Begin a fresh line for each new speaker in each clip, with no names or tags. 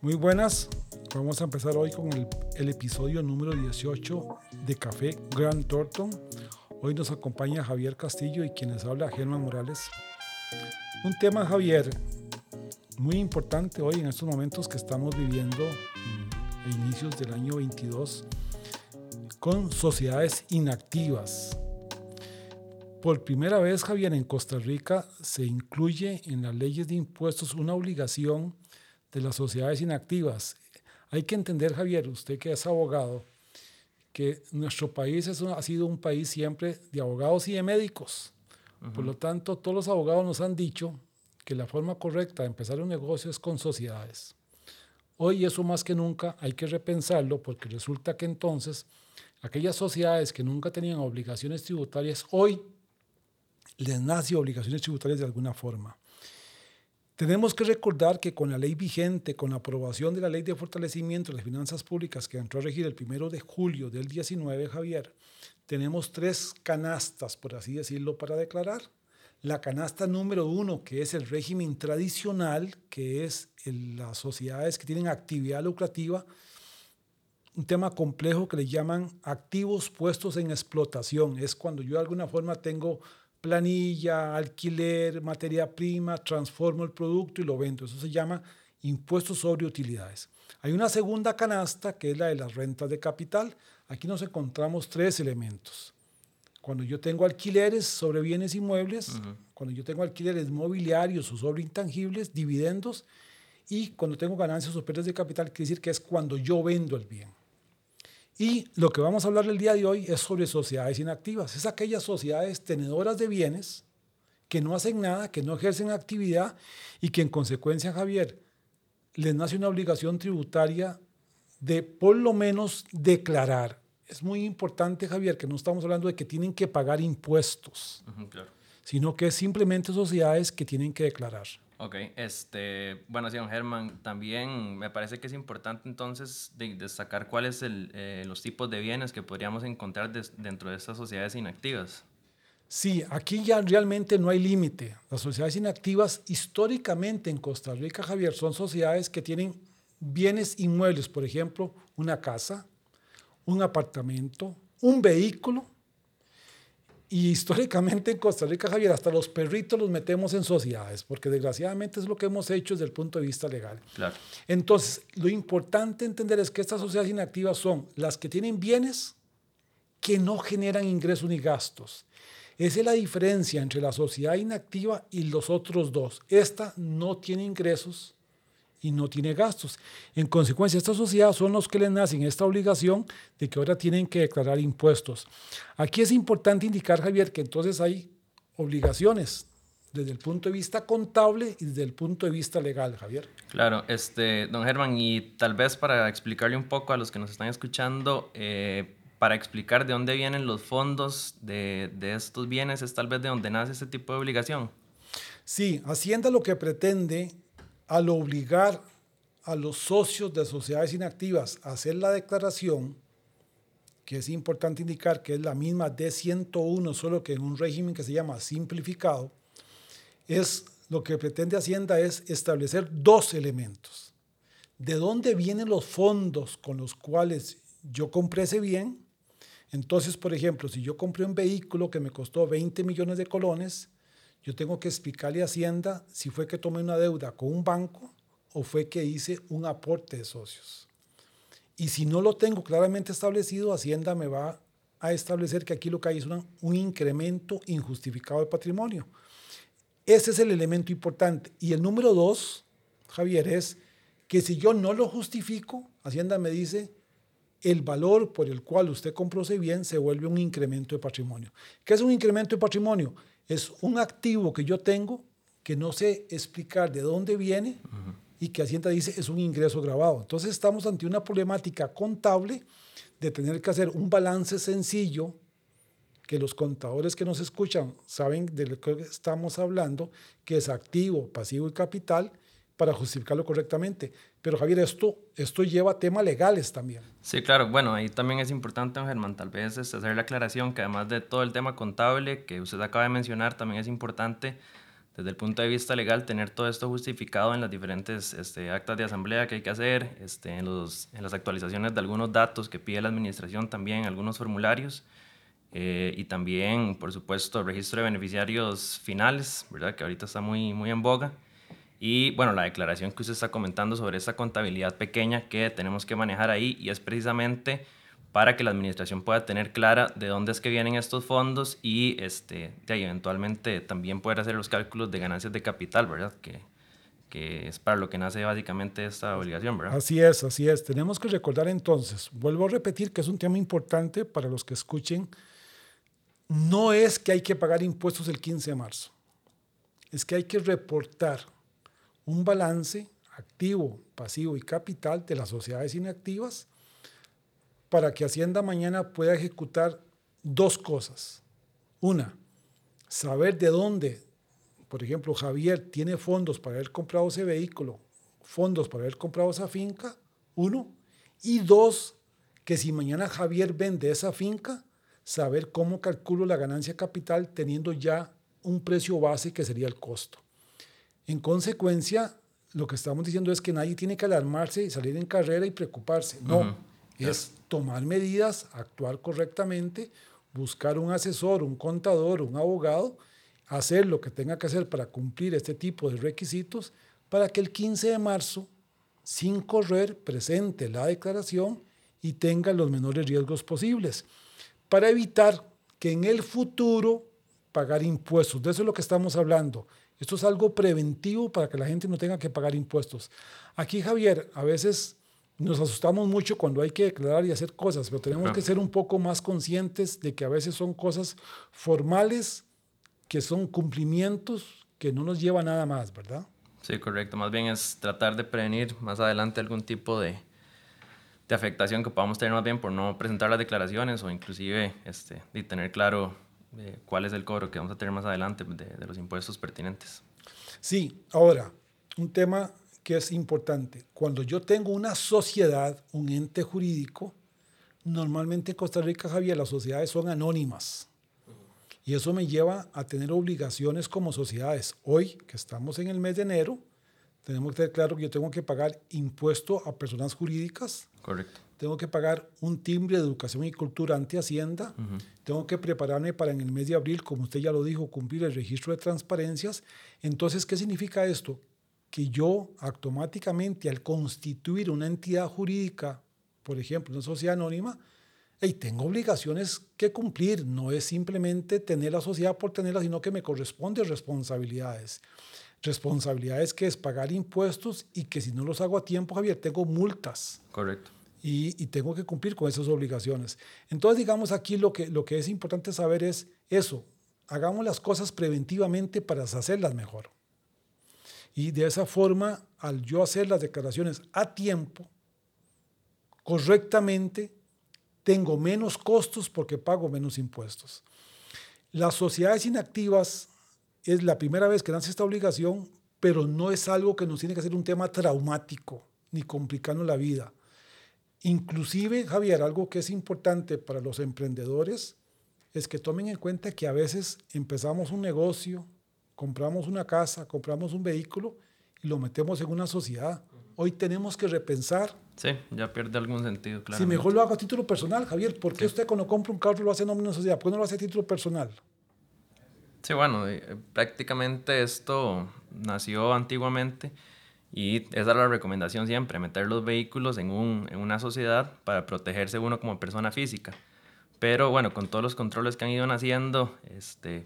Muy buenas. Vamos a empezar hoy con el, episodio número 18 de Café Grand Thornton. Hoy nos acompaña Javier Castillo y quienes habla Germán Morales. Un tema, Javier, muy importante hoy en estos momentos que estamos viviendo a inicios del año 22 con sociedades inactivas. Por primera vez, Javier, en Costa Rica se incluye en las leyes de impuestos una obligación de las sociedades inactivas. Hay que entender, Javier, usted que es abogado, que nuestro país es ha sido un país siempre de abogados y de médicos. Por lo tanto, todos los abogados nos han dicho que la forma correcta de empezar un negocio es con sociedades. Hoy eso más que nunca hay que repensarlo porque resulta que entonces aquellas sociedades que nunca tenían obligaciones tributarias, hoy les nace obligaciones tributarias de alguna forma. Tenemos que recordar que con la ley vigente, con la aprobación de la ley de fortalecimiento de las finanzas públicas que entró a regir el primero de julio del 19, Javier, tenemos tres canastas, por así decirlo, para declarar. La canasta número uno, que es el régimen tradicional, que es las sociedades que tienen actividad lucrativa, un tema complejo que le llaman activos puestos en explotación. Es cuando yo de alguna forma tengo planilla, alquiler, materia prima, transformo el producto y lo vendo. Eso se llama impuestos sobre utilidades. Hay una segunda canasta que es la de las rentas de capital. Aquí nos encontramos tres elementos. Cuando yo tengo alquileres sobre bienes inmuebles, cuando yo tengo alquileres mobiliarios o sobre intangibles, dividendos, y cuando tengo ganancias o pérdidas de capital, quiere decir que es cuando yo vendo el bien. Y lo que vamos a hablar el día de hoy es sobre sociedades inactivas. Es aquellas sociedades tenedoras de bienes que no hacen nada, que no ejercen actividad y que en consecuencia, Javier, les nace una obligación tributaria de por lo menos declarar. Es muy importante, Javier, que no estamos hablando de que tienen que pagar impuestos, sino que es simplemente sociedades que tienen que declarar.
Ok, este, bueno, señor Germán, también me parece que es importante entonces destacar cuáles son eh, los tipos de bienes que podríamos encontrar dentro de estas sociedades inactivas.
Sí, aquí ya realmente no hay límite. Las sociedades inactivas históricamente en Costa Rica, Javier, son sociedades que tienen bienes inmuebles, por ejemplo, una casa, un apartamento, un vehículo y históricamente en Costa Rica, Javier, hasta los perritos los metemos en sociedades, porque desgraciadamente es lo que hemos hecho desde el punto de vista legal.
Claro.
Entonces, lo importante entender es que estas sociedades inactivas son las que tienen bienes que no generan ingresos ni gastos. Esa es la diferencia entre la sociedad inactiva y los otros dos. Esta no tiene ingresos y no tiene gastos. En consecuencia, estas sociedades son los que les nacen esta obligación de que ahora tienen que declarar impuestos. Aquí es importante indicar, Javier, que entonces hay obligaciones desde el punto de vista contable y desde el punto de vista legal, Javier.
Claro, este, don Germán, y tal vez para explicarle un poco a los que nos están escuchando, eh, para explicar de dónde vienen los fondos de, de estos bienes, es tal vez de dónde nace este tipo de obligación.
Sí, Hacienda lo que pretende al obligar a los socios de sociedades inactivas a hacer la declaración, que es importante indicar que es la misma D101, solo que en un régimen que se llama simplificado, es lo que pretende Hacienda es establecer dos elementos. ¿De dónde vienen los fondos con los cuales yo compré ese bien? Entonces, por ejemplo, si yo compré un vehículo que me costó 20 millones de colones, yo tengo que explicarle a Hacienda si fue que tomé una deuda con un banco o fue que hice un aporte de socios. Y si no lo tengo claramente establecido, Hacienda me va a establecer que aquí lo que hay es un incremento injustificado de patrimonio. Ese es el elemento importante. Y el número dos, Javier, es que si yo no lo justifico, Hacienda me dice, el valor por el cual usted compró ese bien se vuelve un incremento de patrimonio. ¿Qué es un incremento de patrimonio? Es un activo que yo tengo que no sé explicar de dónde viene y que Hacienda dice es un ingreso grabado. Entonces estamos ante una problemática contable de tener que hacer un balance sencillo que los contadores que nos escuchan saben de lo que estamos hablando, que es activo, pasivo y capital, para justificarlo correctamente. Pero Javier, esto, esto lleva temas legales también.
Sí, claro. Bueno, ahí también es importante, Germán, tal vez es hacer la aclaración que además de todo el tema contable que usted acaba de mencionar, también es importante desde el punto de vista legal, tener todo esto justificado en las diferentes este, actas de asamblea que hay que hacer, este, en, los, en las actualizaciones de algunos datos que pide la administración también, algunos formularios, eh, y también, por supuesto, el registro de beneficiarios finales, ¿verdad? que ahorita está muy, muy en boga. Y bueno, la declaración que usted está comentando sobre esa contabilidad pequeña que tenemos que manejar ahí y es precisamente para que la administración pueda tener clara de dónde es que vienen estos fondos y este, de ahí, eventualmente también poder hacer los cálculos de ganancias de capital, ¿verdad? Que, que es para lo que nace básicamente esta obligación, ¿verdad?
Así es, así es. Tenemos que recordar entonces, vuelvo a repetir que es un tema importante para los que escuchen, no es que hay que pagar impuestos el 15 de marzo, es que hay que reportar un balance activo, pasivo y capital de las sociedades inactivas para que Hacienda mañana pueda ejecutar dos cosas. Una, saber de dónde, por ejemplo, Javier tiene fondos para haber comprado ese vehículo, fondos para haber comprado esa finca, uno. Y dos, que si mañana Javier vende esa finca, saber cómo calculo la ganancia capital teniendo ya un precio base que sería el costo. En consecuencia, lo que estamos diciendo es que nadie tiene que alarmarse y salir en carrera y preocuparse. No, es tomar medidas, actuar correctamente, buscar un asesor, un contador, un abogado, hacer lo que tenga que hacer para cumplir este tipo de requisitos para que el 15 de marzo, sin correr, presente la declaración y tenga los menores riesgos posibles, para evitar que en el futuro pagar impuestos. De eso es lo que estamos hablando. Esto es algo preventivo para que la gente no tenga que pagar impuestos. Aquí, Javier, a veces nos asustamos mucho cuando hay que declarar y hacer cosas, pero tenemos que ser un poco más conscientes de que a veces son cosas formales, que son cumplimientos que no nos lleva nada más, ¿verdad?
Sí, correcto. Más bien es tratar de prevenir más adelante algún tipo de, de afectación que podamos tener más bien por no presentar las declaraciones o inclusive este, de tener claro cuál es el cobro que vamos a tener más adelante de, de los impuestos pertinentes.
Sí, ahora, un tema que es importante. Cuando yo tengo una sociedad, un ente jurídico, normalmente en Costa Rica, Javier, las sociedades son anónimas. Y eso me lleva a tener obligaciones como sociedades. Hoy, que estamos en el mes de enero, tenemos que tener claro que yo tengo que pagar impuesto a personas jurídicas.
Correcto
tengo que pagar un timbre de educación y cultura ante Hacienda, tengo que prepararme para en el mes de abril, como usted ya lo dijo, cumplir el registro de transparencias. Entonces, ¿qué significa esto? Que yo automáticamente al constituir una entidad jurídica, por ejemplo, una sociedad anónima, y tengo obligaciones que cumplir. No es simplemente tener la sociedad por tenerla, sino que me corresponde responsabilidades. Responsabilidades que es pagar impuestos y que si no los hago a tiempo, Javier, tengo multas.
Correcto
y, tengo que cumplir con esas obligaciones. Entonces, digamos, aquí lo que, lo que es importante saber es eso, hagamos las cosas preventivamente para hacerlas mejor. Y de esa forma, al yo hacer las declaraciones a tiempo, correctamente, tengo menos costos porque pago menos impuestos. Las sociedades inactivas es la primera vez que nace esta obligación, pero no es algo que nos tiene que ser un tema traumático ni complicando la vida. Inclusive, Javier, algo que es importante para los emprendedores es que tomen en cuenta que a veces empezamos un negocio, compramos una casa, compramos un vehículo y lo metemos en una sociedad. Hoy tenemos que repensar.
Sí, ya pierde algún sentido, claro.
Si mejor lo hago a título personal, Javier, ¿por qué usted cuando compra un carro lo hace en nombre de una sociedad? ¿Por qué no lo hace a título personal?
Sí, bueno, eh, prácticamente esto nació antiguamente y esa es la recomendación siempre, meter los vehículos en, un, en una sociedad para protegerse uno como persona física. Pero bueno, con todos los controles que han ido naciendo, este,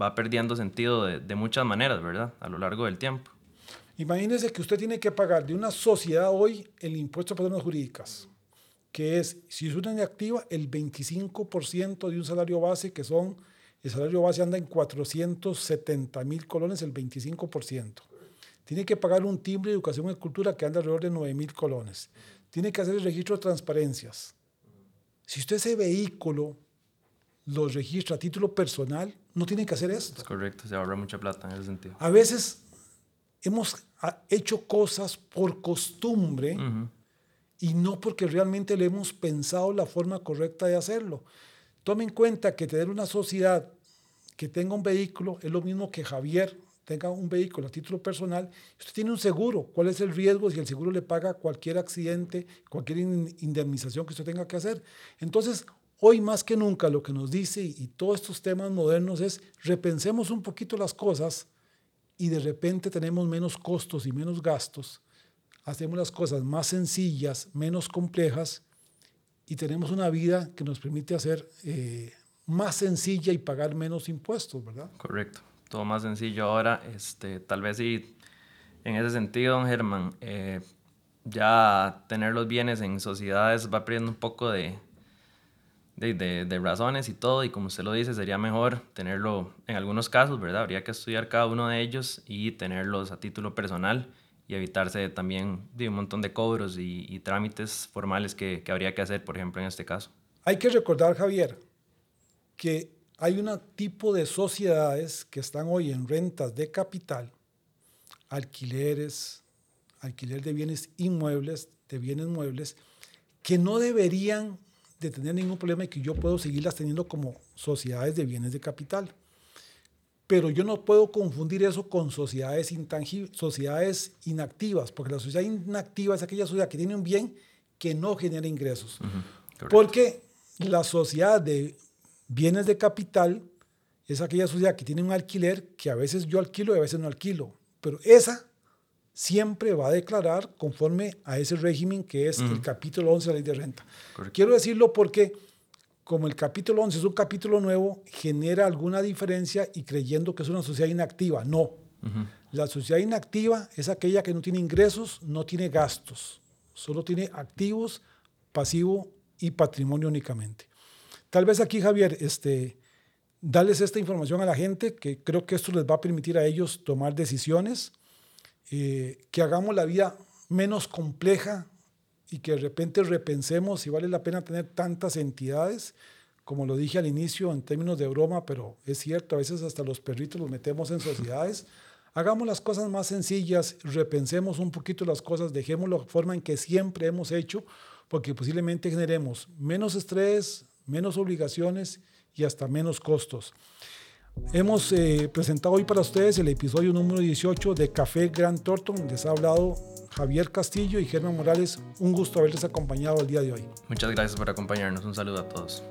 va perdiendo sentido de, de, muchas maneras, ¿verdad? A lo largo del tiempo.
Imagínese que usted tiene que pagar de una sociedad hoy el impuesto a personas jurídicas, que es, si es una activa, el 25% de un salario base, que son, el salario base anda en 470 mil colones, el 25% tiene que pagar un timbre de educación y cultura que anda alrededor de 9 mil colones. Tiene que hacer el registro de transparencias. Si usted ese vehículo lo registra a título personal, no tiene que hacer esto.
Es correcto, se ahorra mucha plata en ese sentido.
A veces hemos hecho cosas por costumbre y no porque realmente le hemos pensado la forma correcta de hacerlo. Tome en cuenta que tener una sociedad que tenga un vehículo es lo mismo que Javier tenga un vehículo a título personal, usted tiene un seguro. ¿Cuál es el riesgo si el seguro le paga cualquier accidente, cualquier indemnización que usted tenga que hacer? Entonces, hoy más que nunca lo que nos dice y todos estos temas modernos es repensemos un poquito las cosas y de repente tenemos menos costos y menos gastos, hacemos las cosas más sencillas, menos complejas y tenemos una vida que nos permite hacer eh, más sencilla y pagar menos impuestos, ¿verdad?
Correcto, todo más sencillo ahora. Este, tal vez sí, en ese sentido, don Germán, eh, ya tener los bienes en sociedades va perdiendo un poco de, de, de, razones y todo, y como usted lo dice, sería mejor tenerlo en algunos casos, ¿verdad? Habría que estudiar cada uno de ellos y tenerlos a título personal y evitarse también de un montón de cobros y, trámites formales que, que, habría que hacer, por ejemplo, en este caso.
Hay que recordar, Javier, que hay un tipo de sociedades que están hoy en rentas de capital, alquileres, alquiler de bienes inmuebles, de bienes muebles, que no deberían de tener ningún problema y que yo puedo seguirlas teniendo como sociedades de bienes de capital. Pero yo no puedo confundir eso con sociedades intangibles, sociedades inactivas, porque la sociedad inactiva es aquella sociedad que tiene un bien que no genera ingresos. porque la sociedad de bienes de capital es aquella sociedad que tiene un alquiler que a veces yo alquilo y a veces no alquilo. Pero esa siempre va a declarar conforme a ese régimen que es el capítulo 11 de la ley de renta. Quiero decirlo porque como el capítulo 11 es un capítulo nuevo, genera alguna diferencia y creyendo que es una sociedad inactiva. No. La sociedad inactiva es aquella que no tiene ingresos, no tiene gastos, solo tiene activos, pasivo y patrimonio únicamente. Tal vez aquí, Javier, este, darles esta información a la gente, que creo que esto les va a permitir a ellos tomar decisiones eh, que hagamos la vida menos compleja y que de repente repensemos si vale la pena tener tantas entidades, como lo dije al inicio en términos de broma, pero es cierto, a veces hasta los perritos los metemos en sociedades. Hagamos las cosas más sencillas, repensemos un poquito las cosas, dejemos la forma en que siempre hemos hecho, porque posiblemente generemos menos estrés, menos obligaciones y hasta menos costos. Hemos eh, presentado hoy para ustedes el episodio número 18 de Café Grand Thornton. Les ha hablado Javier Castillo y Germán Morales. Un gusto haberles acompañado el día de hoy.
Muchas gracias por acompañarnos. Un saludo a todos.